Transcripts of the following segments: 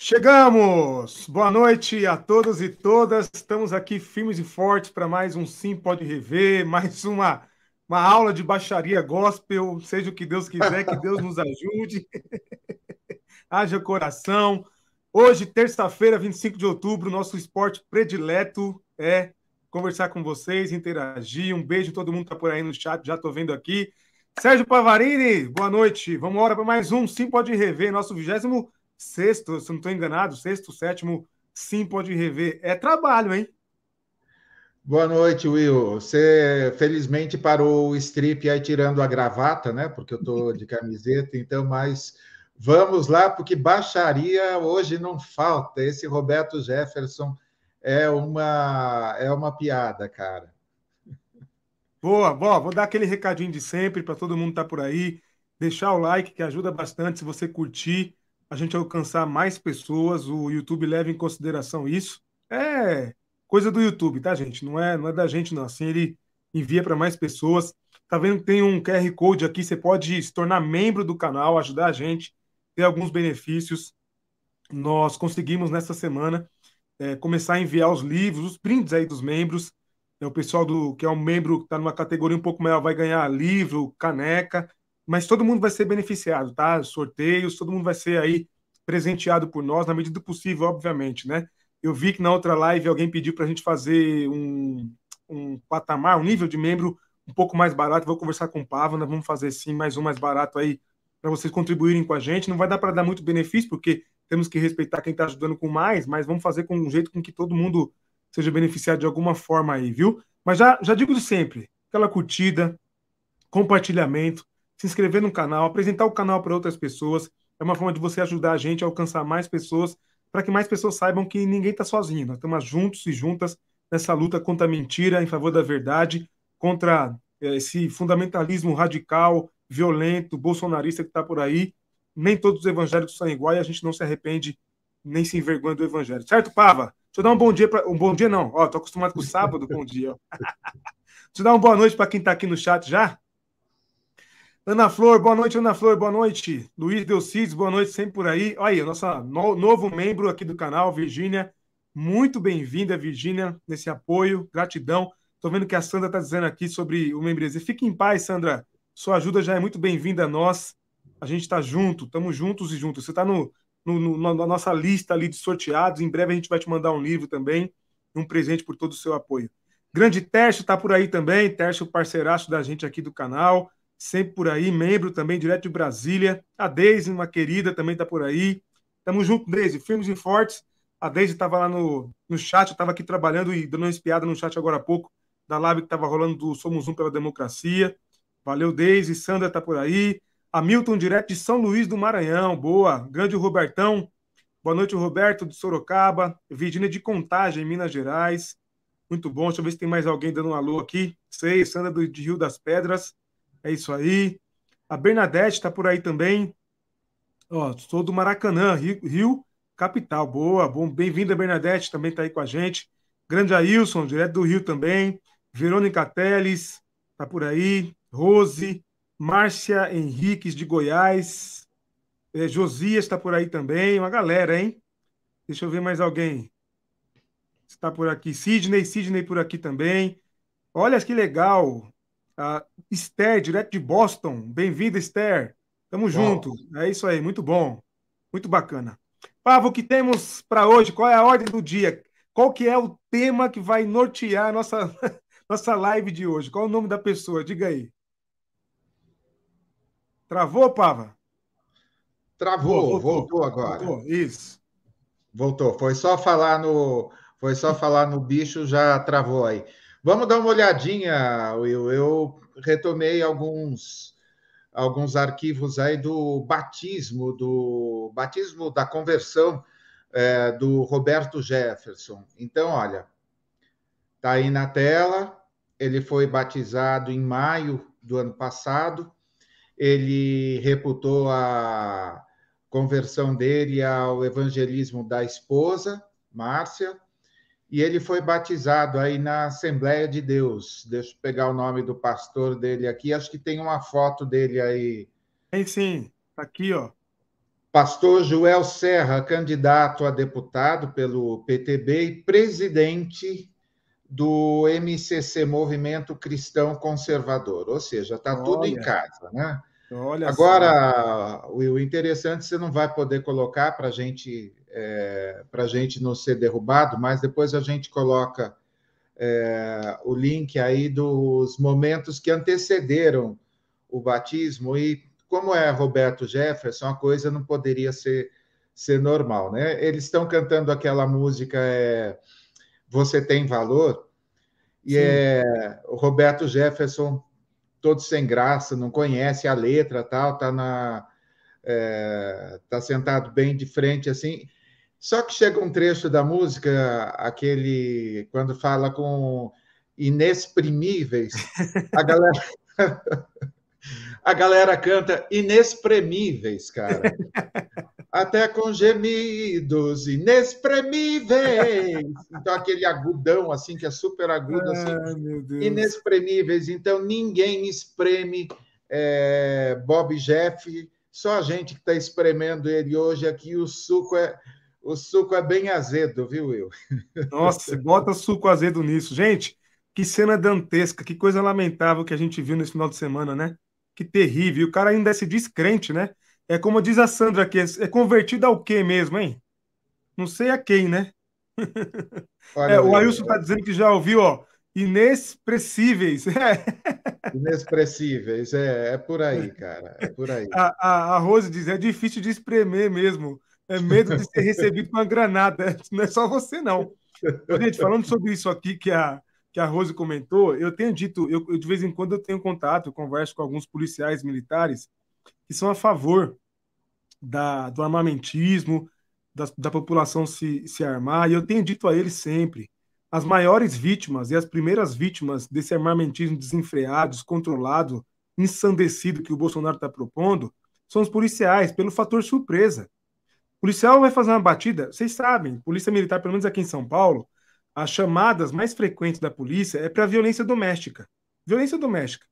Chegamos! Boa noite a todos e todas. Estamos aqui firmes e fortes para mais um Sim Pode Rever, mais uma, uma aula de baixaria gospel. Seja o que Deus quiser, que Deus nos ajude. Haja coração. Hoje, terça-feira, 25 de outubro, nosso esporte predileto é conversar com vocês, interagir. Um beijo, todo mundo está por aí no chat, já estou vendo aqui. Sérgio Pavarini, boa noite. Vamos embora para mais um Sim Pode Rever, nosso vigésimo sexto, se não estou enganado, sexto, sétimo, sim, pode rever. É trabalho, hein? Boa noite, Will. Você felizmente parou o strip aí tirando a gravata, né? Porque eu estou de camiseta, então, mas vamos lá, porque baixaria hoje não falta. Esse Roberto Jefferson é uma é uma piada, cara. Boa, boa. Vou dar aquele recadinho de sempre para todo mundo estar tá por aí. Deixar o like, que ajuda bastante se você curtir a gente alcançar mais pessoas, o YouTube leva em consideração isso. É coisa do YouTube, tá, gente? Não é, não é da gente, não. Assim, ele envia para mais pessoas. Tá vendo que tem um QR Code aqui, você pode se tornar membro do canal, ajudar a gente, ter alguns benefícios. Nós conseguimos nessa semana é, começar a enviar os livros, os prints aí dos membros. É, o pessoal do que é um membro que está numa categoria um pouco maior vai ganhar livro, caneca mas todo mundo vai ser beneficiado, tá? Sorteios, todo mundo vai ser aí presenteado por nós, na medida do possível, obviamente, né? Eu vi que na outra live alguém pediu para a gente fazer um, um patamar, um nível de membro um pouco mais barato. Vou conversar com o Pava, nós vamos fazer sim mais um mais barato aí para vocês contribuírem com a gente. Não vai dar para dar muito benefício, porque temos que respeitar quem está ajudando com mais, mas vamos fazer com um jeito com que todo mundo seja beneficiado de alguma forma aí, viu? Mas já, já digo de sempre, aquela curtida, compartilhamento, se inscrever no canal, apresentar o canal para outras pessoas. É uma forma de você ajudar a gente a alcançar mais pessoas, para que mais pessoas saibam que ninguém está sozinho. Nós estamos juntos e juntas nessa luta contra a mentira, em favor da verdade, contra eh, esse fundamentalismo radical, violento, bolsonarista que está por aí. Nem todos os evangélicos são iguais e a gente não se arrepende nem se envergonha do evangelho. Certo, Pava? Deixa eu dar um bom dia para. Um bom dia, não. Ó, tô acostumado com o sábado, bom dia. Deixa eu dar uma boa noite para quem está aqui no chat já. Ana Flor, boa noite, Ana Flor, boa noite. Luiz Delcides, boa noite, sempre por aí. Olha aí, nossa no, novo membro aqui do canal, Virgínia. Muito bem-vinda, Virgínia, nesse apoio. Gratidão. Estou vendo que a Sandra está dizendo aqui sobre o membresia. Fique em paz, Sandra. Sua ajuda já é muito bem-vinda a nós. A gente está junto, estamos juntos e juntos. Você está no, no, no, na nossa lista ali de sorteados. Em breve a gente vai te mandar um livro também, um presente por todo o seu apoio. Grande Tércio está por aí também. Tércio, parceiraço da gente aqui do canal sempre por aí, membro também, direto de Brasília. A Deise, uma querida, também está por aí. Tamo junto, Deise, firmes e fortes. A Deise estava lá no, no chat, eu estava aqui trabalhando e dando uma espiada no chat agora há pouco, da live que estava rolando do Somos Um pela Democracia. Valeu, Deise. Sandra está por aí. Hamilton, direto de São Luís do Maranhão. Boa. Grande Robertão. Boa noite, Roberto, de Sorocaba. Virgínia de Contagem, Minas Gerais. Muito bom. Deixa eu ver se tem mais alguém dando um alô aqui. Sei, Sandra do, de Rio das Pedras. É isso aí. A Bernadette está por aí também. Ó, sou do Maracanã, Rio, Rio capital. Boa, bom. Bem-vinda, Bernadette, também está aí com a gente. Grande Ailson, direto do Rio também. Verônica Teles, está por aí. Rose, Márcia Henriques de Goiás. É, Josias está por aí também. Uma galera, hein? Deixa eu ver mais alguém. Está por aqui. Sidney, Sidney por aqui também. Olha que legal. Uh, Esther, direto de Boston. Bem-vinda, Esther. Tamo junto. É isso aí, muito bom. Muito bacana. Pavo, o que temos para hoje? Qual é a ordem do dia? Qual que é o tema que vai nortear a nossa, nossa live de hoje? Qual é o nome da pessoa? Diga aí. Travou, Pava? Travou, voltou, voltou agora. Voltou, isso. Voltou. Foi só falar no, foi só falar no bicho, já travou aí. Vamos dar uma olhadinha, Will. Eu retomei alguns alguns arquivos aí do batismo, do batismo da conversão é, do Roberto Jefferson. Então, olha, tá aí na tela. Ele foi batizado em maio do ano passado. Ele reputou a conversão dele ao evangelismo da esposa, Márcia e ele foi batizado aí na Assembleia de Deus. Deixa eu pegar o nome do pastor dele aqui. Acho que tem uma foto dele aí. Tem sim, tá aqui, ó. Pastor Joel Serra, candidato a deputado pelo PTB e presidente do MCC, Movimento Cristão Conservador, ou seja, está tudo em casa, né? Olha Agora, o interessante você não vai poder colocar para gente, é, a gente não ser derrubado, mas depois a gente coloca é, o link aí dos momentos que antecederam o batismo e como é Roberto Jefferson, a coisa não poderia ser, ser normal, né? Eles estão cantando aquela música é, Você Tem Valor, e Sim. é o Roberto Jefferson todo sem graça, não conhece a letra, tal, tá na é, tá sentado bem de frente assim. Só que chega um trecho da música, aquele quando fala com inexprimíveis, a galera a galera canta inexprimíveis, cara. Até com gemidos inexprimíveis. Então, aquele agudão, assim, que é super agudo, assim, inexprimíveis. Então, ninguém espreme é, Bob Jeff, só a gente que está espremendo ele hoje aqui. O suco é. O suco é bem azedo, viu, Will? Nossa, bota suco azedo nisso. Gente, que cena dantesca, que coisa lamentável que a gente viu nesse final de semana, né? Que terrível. E o cara ainda se descrente, né? É como diz a Sandra aqui, é convertido ao quê mesmo, hein? Não sei a quem, né? Olha, é, o Ailson está dizendo que já ouviu, ó, inexpressíveis. Inexpressíveis, é, é por aí, cara, é por aí. A, a, a Rose diz, é difícil de espremer mesmo, é medo de ser recebido com uma granada, não é só você, não. Gente, falando sobre isso aqui que a, que a Rose comentou, eu tenho dito, eu, eu, de vez em quando eu tenho contato, eu converso com alguns policiais militares que são a favor da, do armamentismo, da, da população se, se armar, e eu tenho dito a eles sempre, as maiores vítimas e as primeiras vítimas desse armamentismo desenfreado, descontrolado, ensandecido que o Bolsonaro está propondo, são os policiais, pelo fator surpresa. O policial vai fazer uma batida, vocês sabem, polícia militar, pelo menos aqui em São Paulo, as chamadas mais frequentes da polícia é para violência doméstica. Violência doméstica.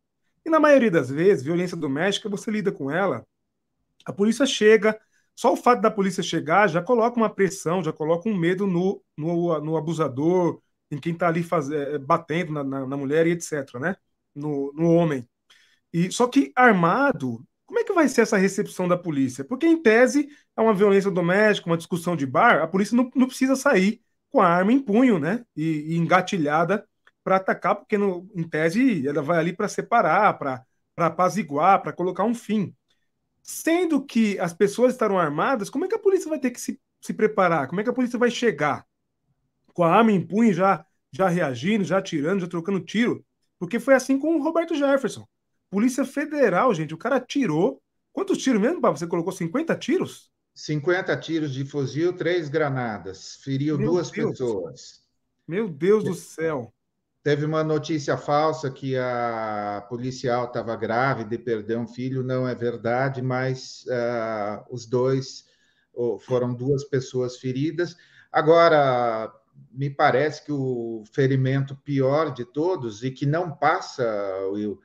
E na maioria das vezes, violência doméstica, você lida com ela, a polícia chega, só o fato da polícia chegar já coloca uma pressão, já coloca um medo no, no, no abusador, em quem está ali faz, é, batendo na, na, na, mulher e etc., né? No, no homem. E Só que armado, como é que vai ser essa recepção da polícia? Porque, em tese, é uma violência doméstica, uma discussão de bar, a polícia não, não precisa sair com a arma em punho, né? E, e engatilhada para atacar, porque no, em tese ela vai ali para separar, para apaziguar, para colocar um fim. Sendo que as pessoas estarão armadas, como é que a polícia vai ter que se, se preparar? Como é que a polícia vai chegar? Com a arma em punho, já, já reagindo, já atirando, já trocando tiro? Porque foi assim com o Roberto Jefferson. Polícia Federal, gente, o cara tirou. Quantos tiros mesmo, Você colocou 50 tiros? 50 tiros de fuzil, três granadas. Feriu Meu duas Deus. pessoas. Meu Deus do céu. Teve uma notícia falsa que a policial estava grávida e perdeu um filho. Não é verdade, mas uh, os dois foram duas pessoas feridas. Agora, me parece que o ferimento pior de todos e que não passa, Will.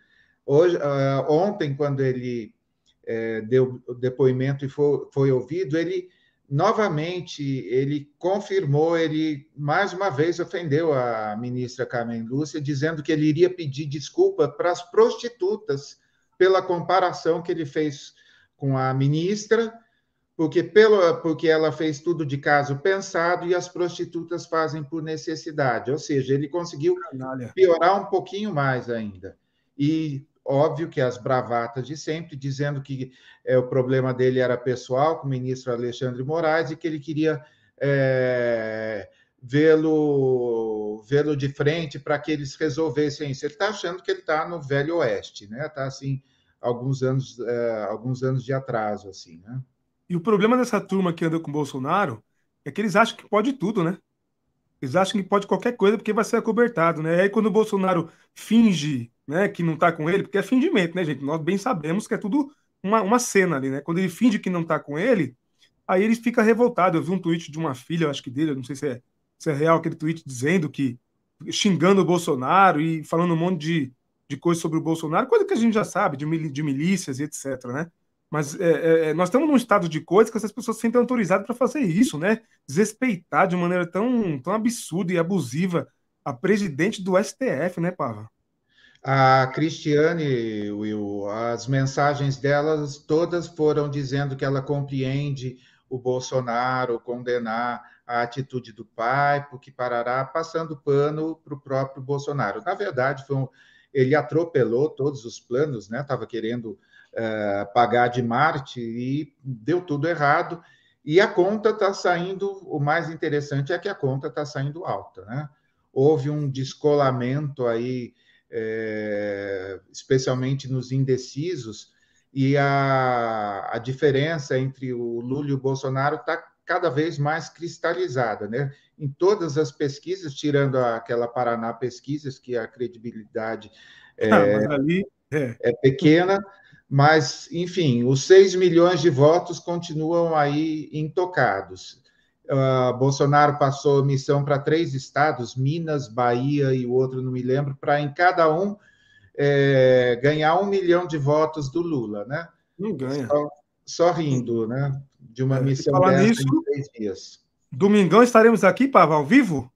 Hoje, uh, ontem, quando ele é, deu depoimento e foi, foi ouvido, ele novamente ele confirmou, ele mais uma vez ofendeu a ministra Carmen Lúcia, dizendo que ele iria pedir desculpa para as prostitutas pela comparação que ele fez com a ministra, porque, pelo, porque ela fez tudo de caso pensado e as prostitutas fazem por necessidade. Ou seja, ele conseguiu piorar um pouquinho mais ainda. E óbvio que as bravatas de sempre, dizendo que é, o problema dele era pessoal com o ministro Alexandre Moraes e que ele queria é, vê-lo vê-lo de frente para que eles resolvessem isso. Ele está achando que ele está no Velho Oeste, né? Está assim alguns anos é, alguns anos de atraso, assim, né? E o problema dessa turma que anda com o Bolsonaro é que eles acham que pode tudo, né? Eles acham que pode qualquer coisa porque vai ser acobertado, né? E aí quando o Bolsonaro finge né, que não está com ele, porque é fingimento, né, gente? Nós bem sabemos que é tudo uma, uma cena ali, né? Quando ele finge que não está com ele, aí ele fica revoltado. Eu vi um tweet de uma filha, acho que dele, eu não sei se é, se é real aquele tweet dizendo que xingando o Bolsonaro e falando um monte de, de coisas sobre o Bolsonaro, coisa que a gente já sabe, de, de milícias e etc, né? Mas é, é, é, nós estamos num estado de coisas que essas pessoas se sentem autorizadas para fazer isso, né? Desrespeitar de maneira tão, tão absurda e abusiva a presidente do STF, né, Pava? A Cristiane, Will, as mensagens delas todas foram dizendo que ela compreende o Bolsonaro condenar a atitude do pai, porque parará passando pano para o próprio Bolsonaro. Na verdade, um, ele atropelou todos os planos, né? Estava querendo uh, pagar de Marte e deu tudo errado. E a conta está saindo. O mais interessante é que a conta está saindo alta, né? Houve um descolamento aí, é, especialmente nos indecisos, e a, a diferença entre o Lula e o Bolsonaro está cada vez mais cristalizada, né? Em todas as pesquisas, tirando aquela Paraná Pesquisas, que a credibilidade é, ah, ali, é. é pequena, mas, enfim, os 6 milhões de votos continuam aí intocados. Uh, Bolsonaro passou missão para três estados, Minas, Bahia e o outro não me lembro, para em cada um é, ganhar um milhão de votos do Lula, né? Não ganha. Só, só rindo, né? De uma é, missão dessa nisso, em três dias. Domingão estaremos aqui, Pava, ao vivo?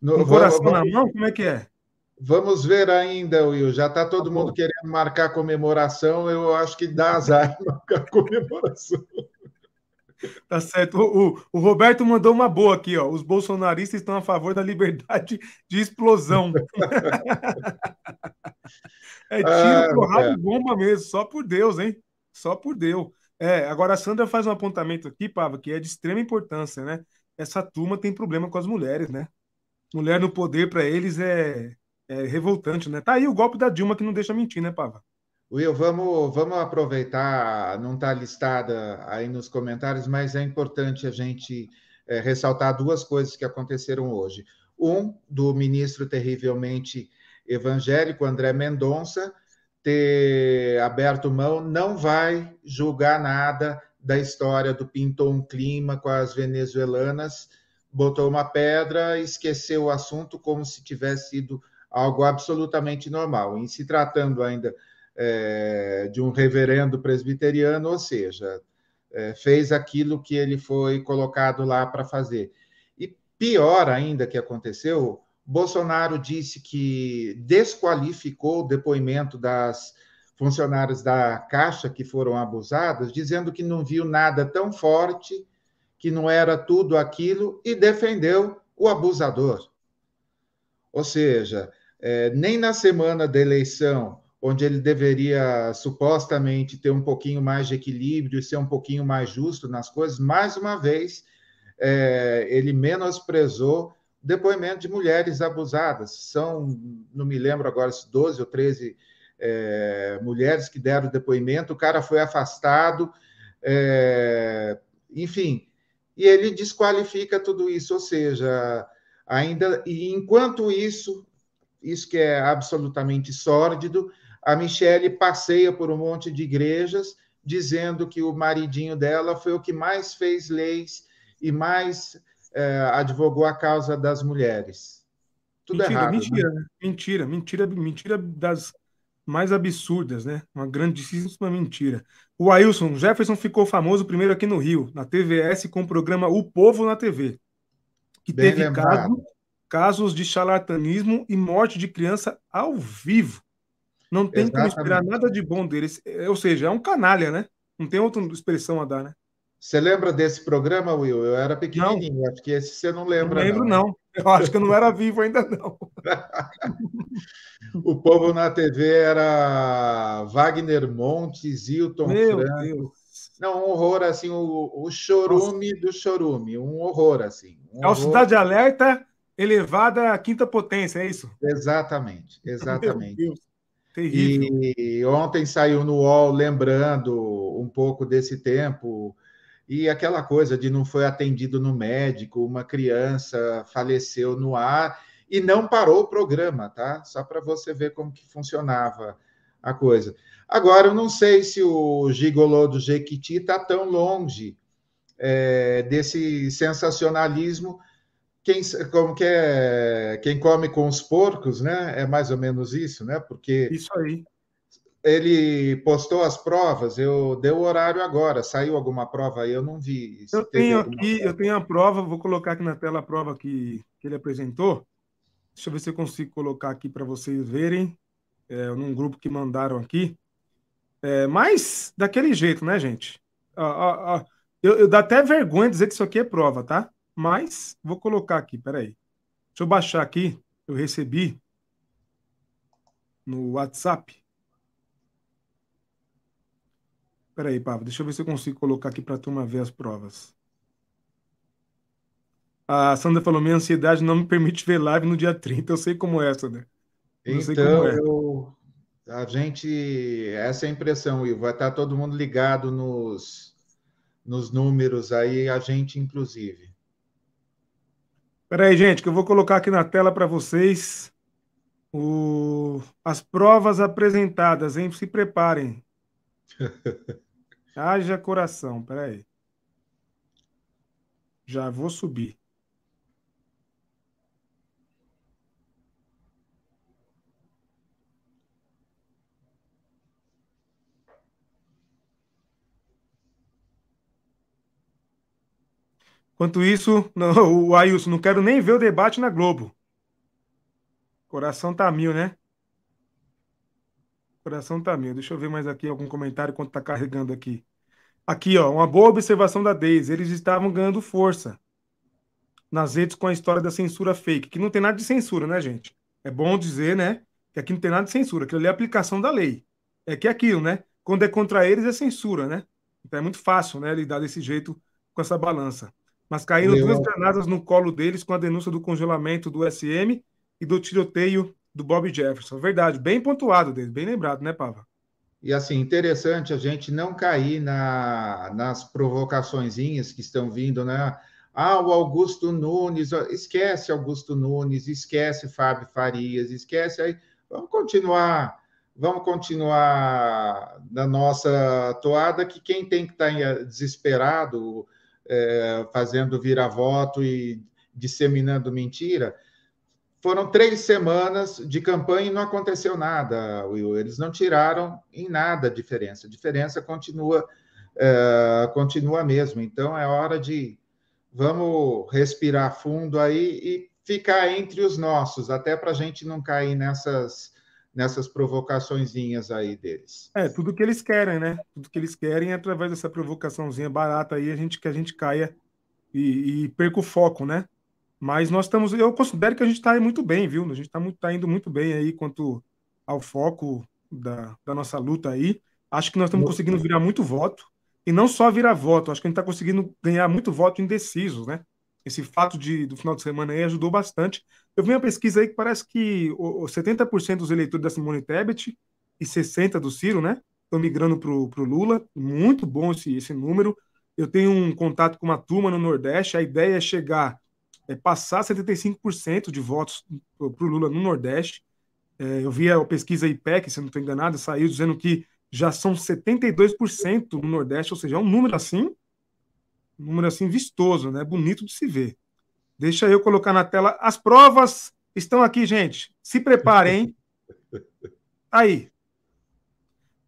No, Com coração vamos, na mão, como é que é? Vamos ver ainda, Will. Já está todo tá mundo querendo marcar comemoração. Eu acho que dá azar marcar comemoração. Tá certo. O, o, o, Roberto mandou uma boa aqui, ó. Os bolsonaristas estão a favor da liberdade de explosão. é tiro, ah, porrada e bomba mesmo, só por Deus, hein? Só por Deus. É, agora a Sandra faz um apontamento aqui, Pava, que é de extrema importância, né? Essa turma tem problema com as mulheres, né? Mulher no poder para eles é, é revoltante, né? Tá aí o golpe da Dilma que não deixa mentir, né, Pava? Will, vamos, vamos aproveitar, não está listada aí nos comentários, mas é importante a gente é, ressaltar duas coisas que aconteceram hoje. Um, do ministro terrivelmente evangélico, André Mendonça, ter aberto mão, não vai julgar nada da história do pintou um clima com as venezuelanas, botou uma pedra, esqueceu o assunto como se tivesse sido algo absolutamente normal. Em se tratando ainda é, de um reverendo presbiteriano, ou seja, é, fez aquilo que ele foi colocado lá para fazer. E pior ainda que aconteceu, Bolsonaro disse que desqualificou o depoimento das funcionárias da Caixa que foram abusadas, dizendo que não viu nada tão forte, que não era tudo aquilo, e defendeu o abusador. Ou seja, é, nem na semana da eleição onde ele deveria supostamente ter um pouquinho mais de equilíbrio e ser um pouquinho mais justo nas coisas, mais uma vez é, ele menosprezou depoimento de mulheres abusadas. São, não me lembro agora, 12 ou 13 é, mulheres que deram depoimento, o cara foi afastado, é, enfim, e ele desqualifica tudo isso, ou seja, ainda, e enquanto isso, isso que é absolutamente sórdido, a Michelle passeia por um monte de igrejas dizendo que o maridinho dela foi o que mais fez leis e mais é, advogou a causa das mulheres. Tudo mentira, errado. Mentira, né? mentira, mentira, mentira das mais absurdas, né? Uma grandíssima mentira. O Ailson Jefferson ficou famoso primeiro aqui no Rio, na TVS, com o programa O Povo na TV, que Bem teve caso, casos de charlatanismo e morte de criança ao vivo. Não tem Exatamente. como esperar nada de bom deles. É, ou seja, é um canalha, né? Não tem outra expressão a dar, né? Você lembra desse programa, Will? Eu era pequenininho, não. acho que esse você não lembra. Não lembro, não. não. Eu acho que eu não era vivo ainda, não. o povo na TV era Wagner Montes, Hilton Meu Franco. Deus. Não, um horror, assim, o, o chorume Nossa. do chorume, um horror, assim. Um é o Cidade Alerta elevada à quinta potência, é isso? Exatamente, exatamente. Terrível. E ontem saiu no UOL lembrando um pouco desse tempo e aquela coisa de não foi atendido no médico, uma criança faleceu no ar e não parou o programa, tá? Só para você ver como que funcionava a coisa. Agora, eu não sei se o gigolô do Jequiti está tão longe é, desse sensacionalismo quem, como que é, quem come com os porcos, né? É mais ou menos isso, né? Porque isso aí. ele postou as provas, eu dei o horário agora. Saiu alguma prova aí? Eu não vi. eu tenho aqui, prova. eu tenho a prova, vou colocar aqui na tela a prova que, que ele apresentou. Deixa eu ver se eu consigo colocar aqui para vocês verem, é, num grupo que mandaram aqui. É, mas daquele jeito, né, gente? Ah, ah, eu, eu dá até vergonha dizer que isso aqui é prova, tá? Mas vou colocar aqui, peraí. Deixa eu baixar aqui. Eu recebi no WhatsApp. Peraí, Pablo, deixa eu ver se eu consigo colocar aqui para a turma ver as provas. A Sandra falou: minha ansiedade não me permite ver live no dia 30. Eu sei como é, Sandra. Eu então, é. eu, a gente. Essa é a impressão, Ivo. Vai estar todo mundo ligado nos, nos números aí, a gente inclusive. Peraí, gente, que eu vou colocar aqui na tela para vocês o... as provas apresentadas, hein? Se preparem. Haja coração, peraí. Já vou subir. Enquanto isso, não, o Ailson, não quero nem ver o debate na Globo. Coração tá mil, né? Coração tá mil. Deixa eu ver mais aqui algum comentário enquanto tá carregando aqui. Aqui, ó, uma boa observação da Deise. Eles estavam ganhando força nas redes com a história da censura fake, que não tem nada de censura, né, gente? É bom dizer, né, que aqui não tem nada de censura, aquilo ali é aplicação da lei. É que é aquilo, né? Quando é contra eles é censura, né? Então é muito fácil, né, lidar desse jeito com essa balança. Mas caíram duas granadas no colo deles com a denúncia do congelamento do SM e do tiroteio do Bob Jefferson. Verdade, bem pontuado dele, bem lembrado, né, Pava? E assim, interessante a gente não cair na, nas provocaçõezinhas que estão vindo, né? Ah, o Augusto Nunes, esquece Augusto Nunes, esquece Fábio Farias, esquece aí. Vamos continuar, vamos continuar na nossa toada que quem tem que estar tá desesperado, é, fazendo vira-voto e disseminando mentira, foram três semanas de campanha e não aconteceu nada, Will. Eles não tiraram em nada a diferença. A diferença continua, é, continua mesmo. Então é hora de vamos respirar fundo aí e ficar entre os nossos, até para a gente não cair nessas nessas provocaçõezinhas aí deles. É, tudo que eles querem, né? Tudo que eles querem é através dessa provocaçãozinha barata aí, a gente que a gente caia e, e perca o foco, né? Mas nós estamos, eu considero que a gente está muito bem, viu? A gente está tá indo muito bem aí quanto ao foco da, da nossa luta aí. Acho que nós estamos conseguindo virar muito voto. E não só virar voto, acho que a gente está conseguindo ganhar muito voto indeciso, né? Esse fato de, do final de semana aí ajudou bastante. Eu vi uma pesquisa aí que parece que o, o 70% dos eleitores da Simone Tebet e 60% do Ciro, né? Estão migrando para o Lula. Muito bom esse, esse número. Eu tenho um contato com uma turma no Nordeste. A ideia é chegar é, passar 75% de votos para o Lula no Nordeste. É, eu vi a pesquisa IPEC, se não estou enganado, saiu dizendo que já são 72% no Nordeste, ou seja, é um número assim, um número assim vistoso, né? Bonito de se ver. Deixa eu colocar na tela. As provas estão aqui, gente. Se preparem. Aí.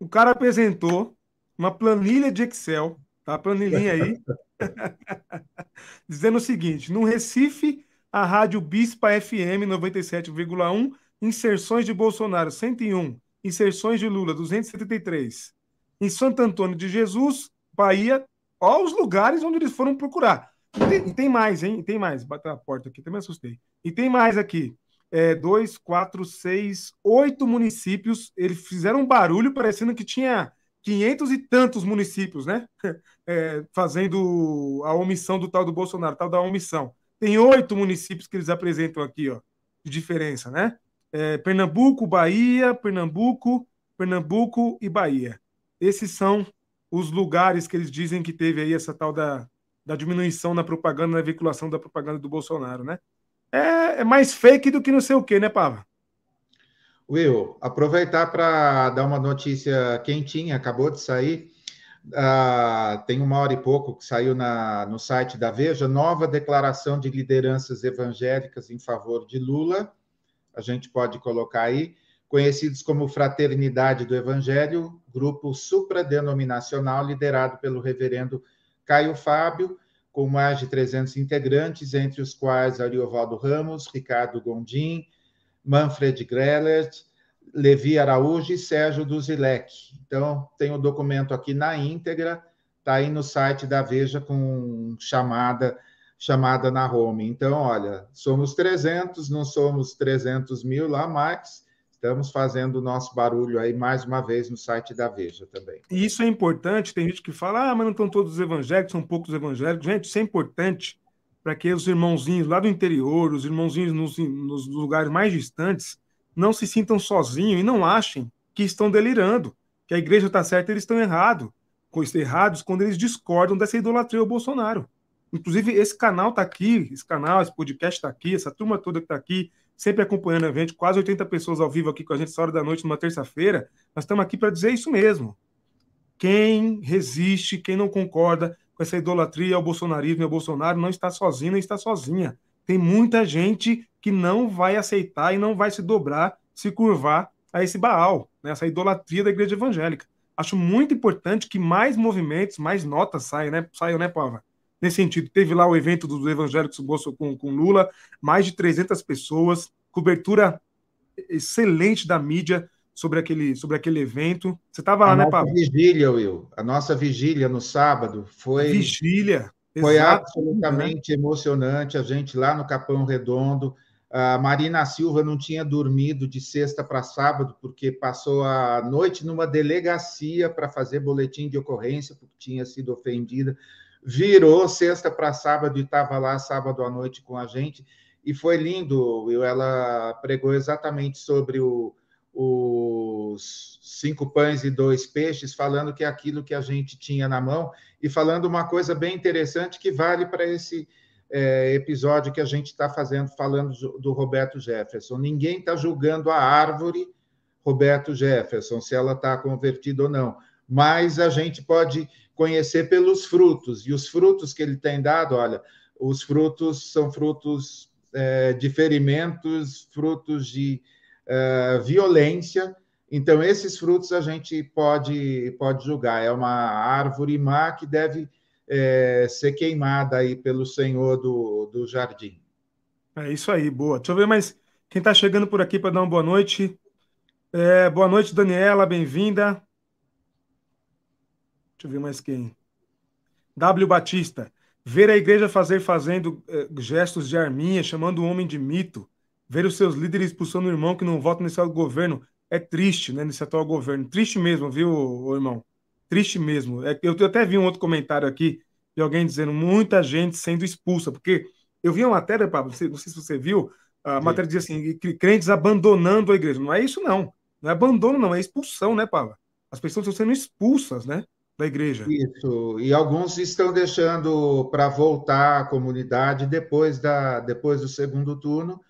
O cara apresentou uma planilha de Excel, tá? A planilhinha aí. dizendo o seguinte: no Recife, a Rádio Bispa FM 97,1, inserções de Bolsonaro 101, inserções de Lula 273. Em Santo Antônio de Jesus, Bahia, ó os lugares onde eles foram procurar. E tem, e tem mais, hein? E tem mais. Bateu a porta aqui, também assustei. E tem mais aqui. É, dois, quatro, seis, oito municípios. Eles fizeram um barulho parecendo que tinha 500 e tantos municípios, né? É, fazendo a omissão do tal do Bolsonaro, tal da omissão. Tem oito municípios que eles apresentam aqui, ó, de diferença, né? É, Pernambuco, Bahia, Pernambuco, Pernambuco e Bahia. Esses são os lugares que eles dizem que teve aí essa tal da, da diminuição na propaganda, na veiculação da propaganda do Bolsonaro, né? É, é mais fake do que não sei o quê, né, Pava? Will, aproveitar para dar uma notícia quentinha, acabou de sair. Uh, tem uma hora e pouco que saiu na, no site da Veja, nova declaração de lideranças evangélicas em favor de Lula. A gente pode colocar aí. Conhecidos como Fraternidade do Evangelho, grupo supradenominacional liderado pelo reverendo Caio Fábio, com mais de 300 integrantes, entre os quais Ariovaldo Ramos, Ricardo Gondim, Manfred Grellert, Levi Araújo e Sérgio Duzilek. Então, tem o documento aqui na íntegra, está aí no site da Veja com chamada chamada na home. Então, olha, somos 300, não somos 300 mil lá, mas estamos fazendo o nosso barulho aí mais uma vez no site da Veja também. E isso é importante, tem gente que fala, ah, mas não estão todos os evangélicos, são poucos evangélicos. Gente, isso é importante para que os irmãozinhos lá do interior, os irmãozinhos nos, nos lugares mais distantes, não se sintam sozinhos e não achem que estão delirando, que a igreja está certa e eles estão errados, errados quando eles discordam dessa idolatria ao Bolsonaro. Inclusive, esse canal está aqui, esse canal, esse podcast está aqui, essa turma toda que está aqui, sempre acompanhando o evento, quase 80 pessoas ao vivo aqui com a gente essa hora da noite, numa terça-feira. Nós estamos aqui para dizer isso mesmo. Quem resiste, quem não concorda com essa idolatria ao bolsonarismo e ao Bolsonaro não está sozinho, nem está sozinha. Tem muita gente que não vai aceitar e não vai se dobrar, se curvar a esse Baal, né, essa idolatria da igreja evangélica. Acho muito importante que mais movimentos, mais notas saiam, né, saiam, né, Pava? Nesse sentido. Teve lá o evento dos evangélicos com, com Lula, mais de 300 pessoas, cobertura excelente da mídia sobre aquele, sobre aquele evento. Você estava lá, a né, Pablo? vigília, Will. A nossa vigília no sábado foi. Vigília. Foi absolutamente né? emocionante. A gente lá no Capão Redondo. A Marina Silva não tinha dormido de sexta para sábado, porque passou a noite numa delegacia para fazer boletim de ocorrência, porque tinha sido ofendida virou sexta para sábado e estava lá sábado à noite com a gente. E foi lindo, Will. Ela pregou exatamente sobre os cinco pães e dois peixes, falando que é aquilo que a gente tinha na mão e falando uma coisa bem interessante que vale para esse é, episódio que a gente está fazendo, falando do Roberto Jefferson. Ninguém está julgando a árvore Roberto Jefferson, se ela está convertida ou não, mas a gente pode conhecer pelos frutos. E os frutos que ele tem dado, olha, os frutos são frutos é, de ferimentos, frutos de é, violência. Então, esses frutos a gente pode, pode julgar. É uma árvore má que deve é, ser queimada aí pelo Senhor do, do jardim. É isso aí, boa. Deixa eu ver mais quem está chegando por aqui para dar uma boa noite. É, boa noite, Daniela, bem-vinda. Deixa eu ver mais quem. W. Batista. Ver a igreja fazer fazendo eh, gestos de arminha, chamando o homem de mito. Ver os seus líderes expulsando o irmão que não vota nesse governo. É triste, né? Nesse atual governo. Triste mesmo, viu, irmão? Triste mesmo. É, eu até vi um outro comentário aqui de alguém dizendo muita gente sendo expulsa, porque eu vi uma matéria, Pablo, não sei se você viu, a matéria diz assim, crentes abandonando a igreja. Não é isso, não. Não é abandono, não, é expulsão, né, Pablo? As pessoas estão sendo expulsas, né? Da igreja. Isso, e alguns estão deixando para voltar à comunidade depois, da, depois do segundo turno,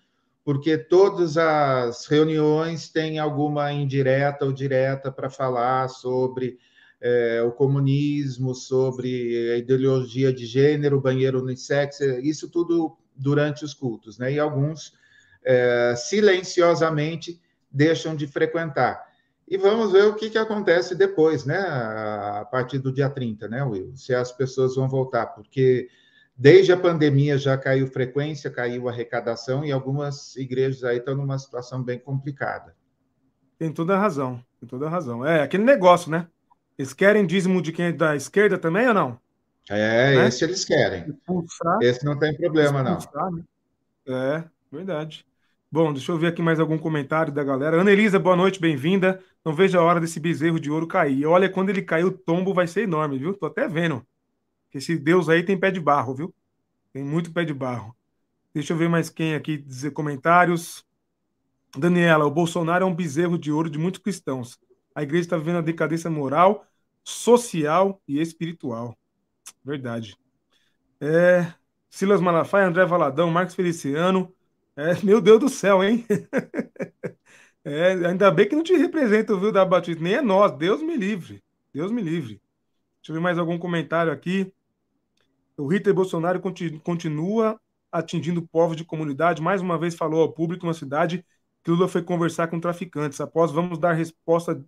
porque todas as reuniões têm alguma indireta ou direta para falar sobre é, o comunismo, sobre a ideologia de gênero, banheiro unissex, isso tudo durante os cultos, né? E alguns é, silenciosamente deixam de frequentar. E vamos ver o que, que acontece depois, né? A partir do dia 30, né, Will? Se as pessoas vão voltar, porque desde a pandemia já caiu frequência, caiu arrecadação e algumas igrejas aí estão numa situação bem complicada. Tem toda a razão, tem toda a razão. É aquele negócio, né? Eles querem dízimo de quem é da esquerda também ou não? É, né? esse eles querem. Expulsar, esse não tem problema, não. Né? É, verdade. Bom, deixa eu ver aqui mais algum comentário da galera. Ana Elisa, boa noite, bem-vinda. Não vejo a hora desse bezerro de ouro cair. Olha, quando ele cair, o tombo vai ser enorme, viu? Tô até vendo. Esse Deus aí tem pé de barro, viu? Tem muito pé de barro. Deixa eu ver mais quem aqui dizer comentários. Daniela, o Bolsonaro é um bezerro de ouro de muitos cristãos. A igreja está vivendo a decadência moral, social e espiritual. Verdade. É, Silas Malafaia, André Valadão, Marcos Feliciano, é, meu Deus do céu, hein? É, ainda bem que não te representa, viu, da Batista. Nem é nós. Deus me livre. Deus me livre. Deixa eu ver mais algum comentário aqui. O Ritter continua atingindo povos de comunidade. Mais uma vez falou ao público uma cidade que Lula foi conversar com traficantes. Após, vamos dar resposta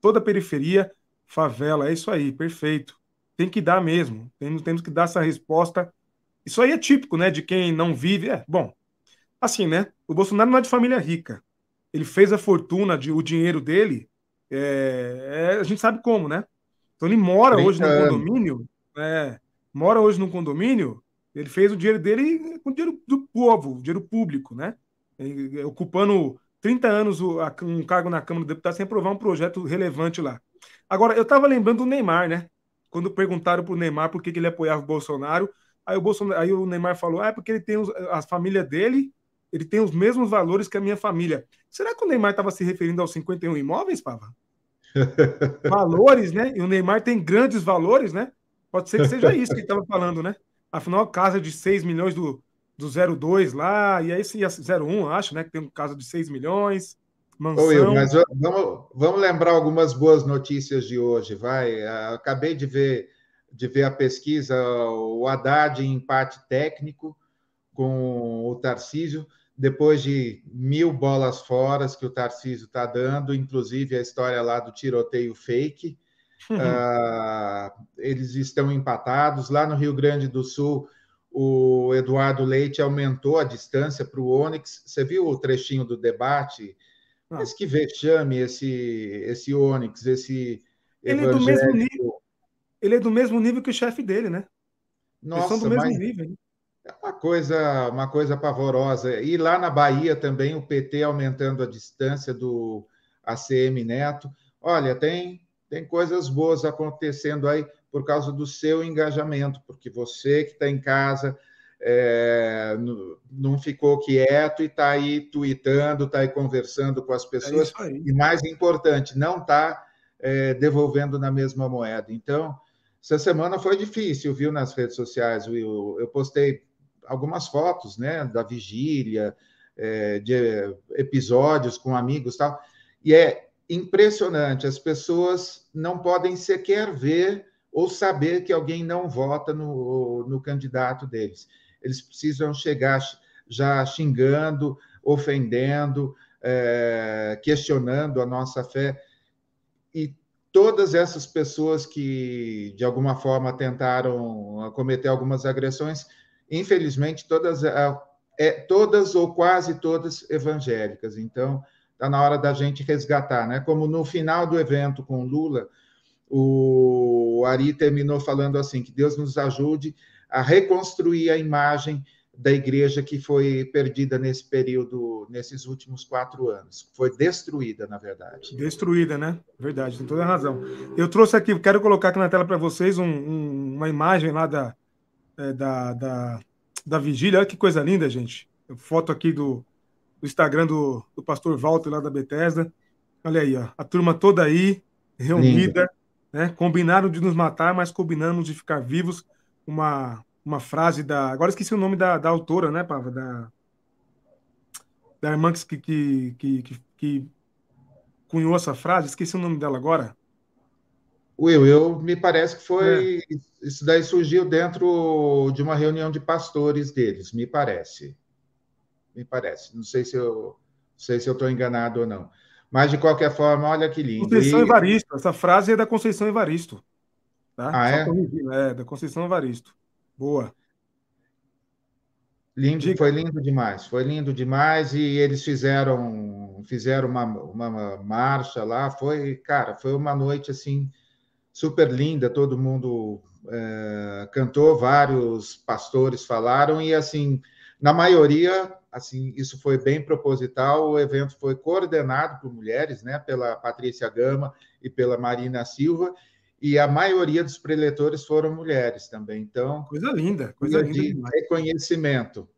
toda a periferia, favela. É isso aí, perfeito. Tem que dar mesmo. Temos, temos que dar essa resposta. Isso aí é típico, né? De quem não vive. É, bom, assim, né? O Bolsonaro não é de família rica. Ele fez a fortuna, de, o dinheiro dele, é, é, a gente sabe como, né? Então ele mora hoje no condomínio, é, mora hoje no condomínio, ele fez o dinheiro dele com o dinheiro do povo, o dinheiro público, né? Ele, ocupando 30 anos um cargo na Câmara dos Deputados sem aprovar um projeto relevante lá. Agora, eu estava lembrando do Neymar, né? Quando perguntaram para o Neymar por que, que, ele apoiava o Bolsonaro, aí o, Bolsonaro, aí o Neymar falou: ah, é porque ele tem os, a família dele, ele tem os mesmos valores que a minha família. Será que o Neymar estava se referindo aos 51 imóveis, Pava? valores, né? E o Neymar tem grandes valores, né? Pode ser que seja isso que ele estava falando, né? Afinal, casa de 6 milhões do, do 02 lá, e aí sim, 01, acho, né? Que tem um casa de 6 milhões. Mansão. Will, mas vamos, vamos lembrar algumas boas notícias de hoje, vai. Acabei de ver, de ver a pesquisa, o Haddad em empate técnico com o Tarcísio depois de mil bolas fora que o Tarcísio está dando, inclusive a história lá do tiroteio fake. Uhum. Uh, eles estão empatados. Lá no Rio Grande do Sul, o Eduardo Leite aumentou a distância para o Onyx. Você viu o trechinho do debate? Ah. Mas que vexame esse, esse Onyx, esse ele é do mesmo nível. Ele é do mesmo nível que o chefe dele, né? Nossa, Eles são do mesmo mas... nível. É uma coisa, uma coisa pavorosa. E lá na Bahia também o PT aumentando a distância do ACM Neto. Olha, tem tem coisas boas acontecendo aí por causa do seu engajamento, porque você que está em casa é, não ficou quieto e está aí tweetando, está aí conversando com as pessoas. É e mais importante, não está é, devolvendo na mesma moeda. Então, essa semana foi difícil, viu, nas redes sociais, Will. Eu postei algumas fotos, né, da vigília, é, de episódios com amigos tal, e é impressionante, as pessoas não podem sequer ver ou saber que alguém não vota no, no candidato deles. Eles precisam chegar já xingando, ofendendo, é, questionando a nossa fé. E todas essas pessoas que, de alguma forma, tentaram cometer algumas agressões infelizmente, todas, é, é, todas ou quase todas evangélicas. Então, está na hora da gente resgatar, né? Como no final do evento com Lula, o Ari terminou falando assim: que Deus nos ajude a reconstruir a imagem da igreja que foi perdida nesse período, nesses últimos quatro anos. Foi destruída, na verdade. Destruída, né? Verdade, tem toda a razão. Eu trouxe aqui, quero colocar aqui na tela para vocês um, um, uma imagem lá da, é, da, da, da vigília. Olha que coisa linda, gente. Foto aqui do, do Instagram do, do pastor Walter lá da Bethesda. Olha aí, ó, a turma toda aí, reunida, né? Combinaram de nos matar, mas combinamos de ficar vivos. Uma, uma frase da. Agora esqueci o nome da, da autora, né, Pava? Da, da irmã que, que, que, que, que cunhou essa frase, esqueci o nome dela agora. Will, eu me parece que foi é. isso daí surgiu dentro de uma reunião de pastores deles, me parece. Me parece. Não sei se eu não sei se eu estou enganado ou não. Mas de qualquer forma, olha que lindo. Conceição e... Evaristo. Essa frase é da Conceição Evaristo. Tá? Ah, é? é? da Conceição Evaristo. Boa. Lindo, Diga. foi lindo demais, foi lindo demais e eles fizeram fizeram uma, uma marcha lá, foi, cara, foi uma noite assim super linda, todo mundo é, cantou, vários pastores falaram, e assim, na maioria, assim, isso foi bem proposital, o evento foi coordenado por mulheres, né, pela Patrícia Gama e pela Marina Silva, e a maioria dos preletores foram mulheres também, então... Coisa linda, coisa linda. reconhecimento.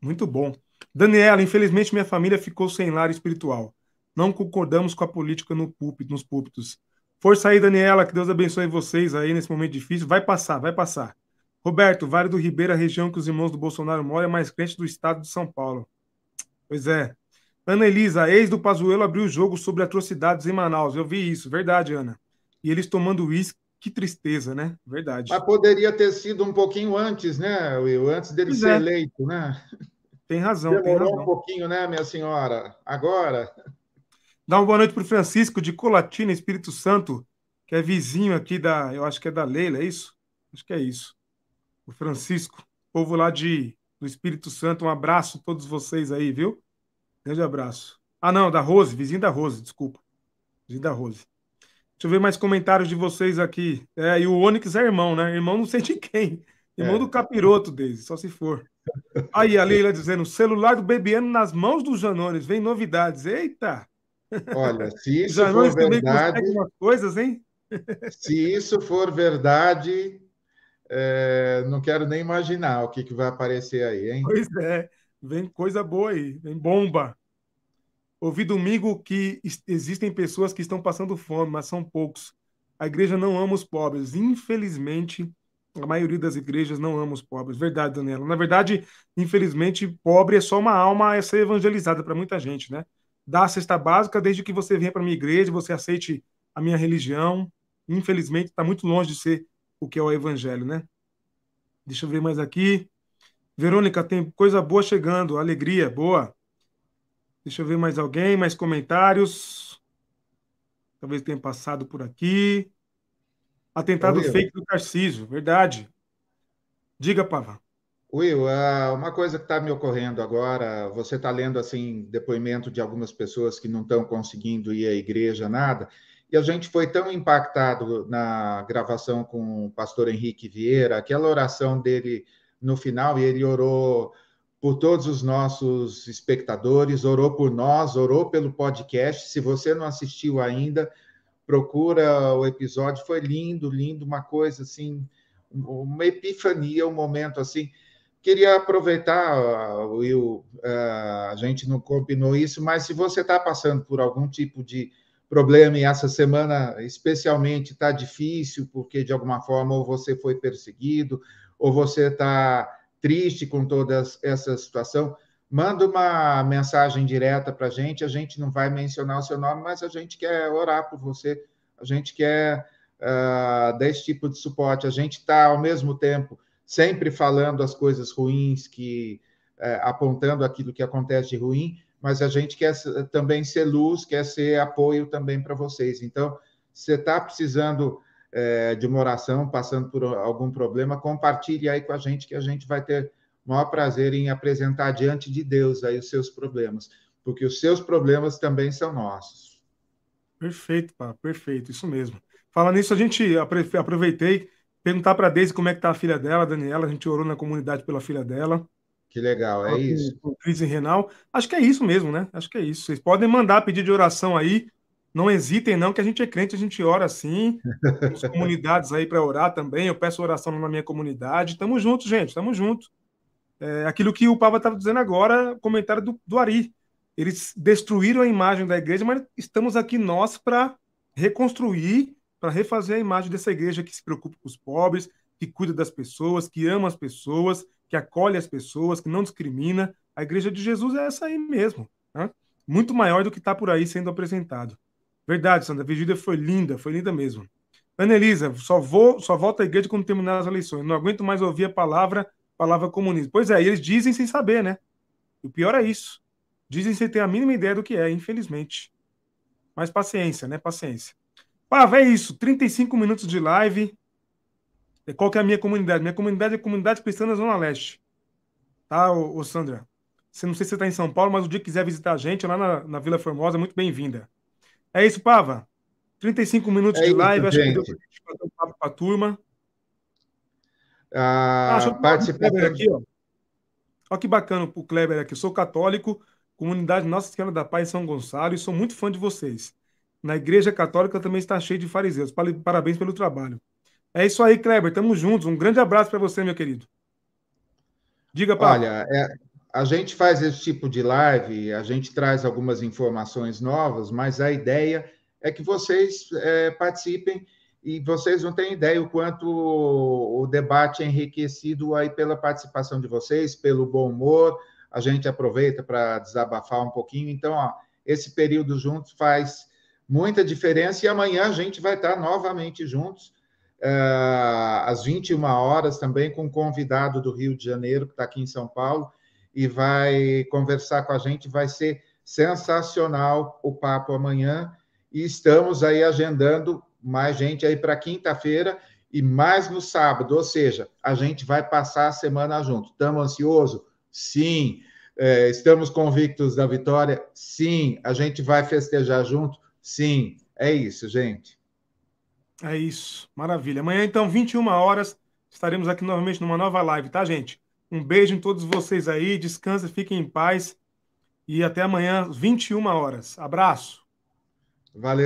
Muito bom. Daniela, infelizmente minha família ficou sem lar espiritual. Não concordamos com a política no púlpito, nos púlpitos. Força aí, Daniela, que Deus abençoe vocês aí nesse momento difícil. Vai passar, vai passar. Roberto, Vale do Ribeira, região que os irmãos do Bolsonaro moram, é mais crente do estado de São Paulo. Pois é. Ana Elisa, ex do Pazuello abriu o jogo sobre atrocidades em Manaus. Eu vi isso, verdade, Ana. E eles tomando uísque, que tristeza, né? Verdade. Mas poderia ter sido um pouquinho antes, né, Will? Antes dele pois ser é. eleito, né? Tem razão, Demorou tem razão. um pouquinho, né, minha senhora? Agora. Dá uma boa noite para o Francisco de Colatina, Espírito Santo, que é vizinho aqui da, eu acho que é da Leila, é isso? Acho que é isso. O Francisco, povo lá de do Espírito Santo, um abraço a todos vocês aí, viu? Grande abraço. Ah, não, da Rose, vizinho da Rose, desculpa. Vizinho da Rose. Deixa eu ver mais comentários de vocês aqui. É, e o Onyx é irmão, né? Irmão não sei de quem. Irmão é. do capiroto dele, só se for. Aí a Leila dizendo: celular do Bebiano nas mãos dos Janones, vem novidades. Eita! Olha, se isso for verdade. coisas, hein? Se isso for verdade, é, não quero nem imaginar o que, que vai aparecer aí, hein? Pois é, vem coisa boa aí, vem bomba. Ouvi domingo que existem pessoas que estão passando fome, mas são poucos. A igreja não ama os pobres. Infelizmente, a maioria das igrejas não ama os pobres. Verdade, Daniela. Na verdade, infelizmente, pobre é só uma alma a ser evangelizada para muita gente, né? Dá a cesta básica desde que você venha para minha igreja, você aceite a minha religião. Infelizmente, está muito longe de ser o que é o evangelho, né? Deixa eu ver mais aqui. Verônica, tem coisa boa chegando, alegria, boa. Deixa eu ver mais alguém, mais comentários. Talvez tenha passado por aqui. Atentado fake do Tarcísio, verdade. Diga, Pava. Will, ah, uma coisa que está me ocorrendo agora, você está lendo assim depoimento de algumas pessoas que não estão conseguindo ir à igreja, nada, e a gente foi tão impactado na gravação com o pastor Henrique Vieira, aquela oração dele no final, e ele orou por todos os nossos espectadores, orou por nós, orou pelo podcast. Se você não assistiu ainda, procura o episódio, foi lindo, lindo, uma coisa assim, uma epifania, um momento assim. Queria aproveitar, Will, a gente não combinou isso, mas se você está passando por algum tipo de problema e essa semana especialmente está difícil porque de alguma forma ou você foi perseguido ou você está triste com toda essa situação, manda uma mensagem direta para a gente. A gente não vai mencionar o seu nome, mas a gente quer orar por você. A gente quer uh, dar esse tipo de suporte. A gente está ao mesmo tempo sempre falando as coisas ruins que uh, apontando aquilo que acontece de ruim, mas a gente quer também ser luz, quer ser apoio também para vocês. Então, você está precisando é, de uma oração, passando por algum problema, compartilhe aí com a gente, que a gente vai ter o maior prazer em apresentar diante de Deus aí os seus problemas, porque os seus problemas também são nossos. Perfeito, pá, perfeito, isso mesmo. Falando nisso, a gente aproveitei perguntar para a Deise como é que está a filha dela, a Daniela, a gente orou na comunidade pela filha dela. Que legal, é isso. Com crise renal. Acho que é isso mesmo, né? Acho que é isso. Vocês podem mandar pedir de oração aí. Não hesitem, não, que a gente é crente, a gente ora assim. Temos comunidades aí para orar também. Eu peço oração na minha comunidade. Tamo junto, gente, tamo junto. É, aquilo que o Papa estava dizendo agora, comentário do, do Ari. Eles destruíram a imagem da igreja, mas estamos aqui nós para reconstruir, para refazer a imagem dessa igreja que se preocupa com os pobres, que cuida das pessoas, que ama as pessoas, que acolhe as pessoas, que não discrimina. A igreja de Jesus é essa aí mesmo. Né? Muito maior do que está por aí sendo apresentado. Verdade, Sandra. A vigília foi linda, foi linda mesmo. Ana Elisa, só vou, só volto à igreja quando terminar as eleições. Não aguento mais ouvir a palavra, palavra comunista. Pois é, eles dizem sem saber, né? O pior é isso. Dizem sem ter a mínima ideia do que é, infelizmente. Mas paciência, né? Paciência. Pá, é isso. 35 minutos de live. Qual que é a minha comunidade? Minha comunidade é a comunidade cristã da Zona Leste. Tá, ô, ô Sandra? Você não sei se você está em São Paulo, mas o dia que quiser visitar a gente lá na, na Vila Formosa, muito bem-vinda. É isso, Pava. 35 minutos é de live, isso, acho gente. que deu para um papo para a turma. Ah, ah participação... aqui, ó. Olha que bacana o Kleber aqui. Eu sou católico, comunidade Nossa Senhora da Paz São Gonçalo e sou muito fã de vocês. Na Igreja Católica também está cheio de fariseus. Parabéns pelo trabalho. É isso aí, Kleber. Tamo juntos. Um grande abraço para você, meu querido. Diga, Paulo. Olha, é, a gente faz esse tipo de live, a gente traz algumas informações novas, mas a ideia é que vocês é, participem e vocês não têm ideia o quanto o debate é enriquecido aí pela participação de vocês, pelo bom humor. A gente aproveita para desabafar um pouquinho. Então, ó, esse período juntos faz muita diferença e amanhã a gente vai estar novamente juntos uh, às 21 horas também com um convidado do Rio de Janeiro, que está aqui em São Paulo. e vai conversar com a gente. Vai ser sensacional o papo amanhã. E estamos aí agendando mais gente aí para quinta-feira e mais no sábado, ou seja, a gente vai passar a semana junto. Estamos ansiosos? Sim. É, estamos convictos da vitória? Sim. A gente vai festejar junto? Sim. É isso, gente. É isso. Maravilha. Amanhã, então, 21 horas, estaremos aqui novamente numa nova live, tá, gente? Um beijo em todos vocês aí. Descansa, fiquem em paz. E até amanhã, 21 horas. Abraço. Valeu.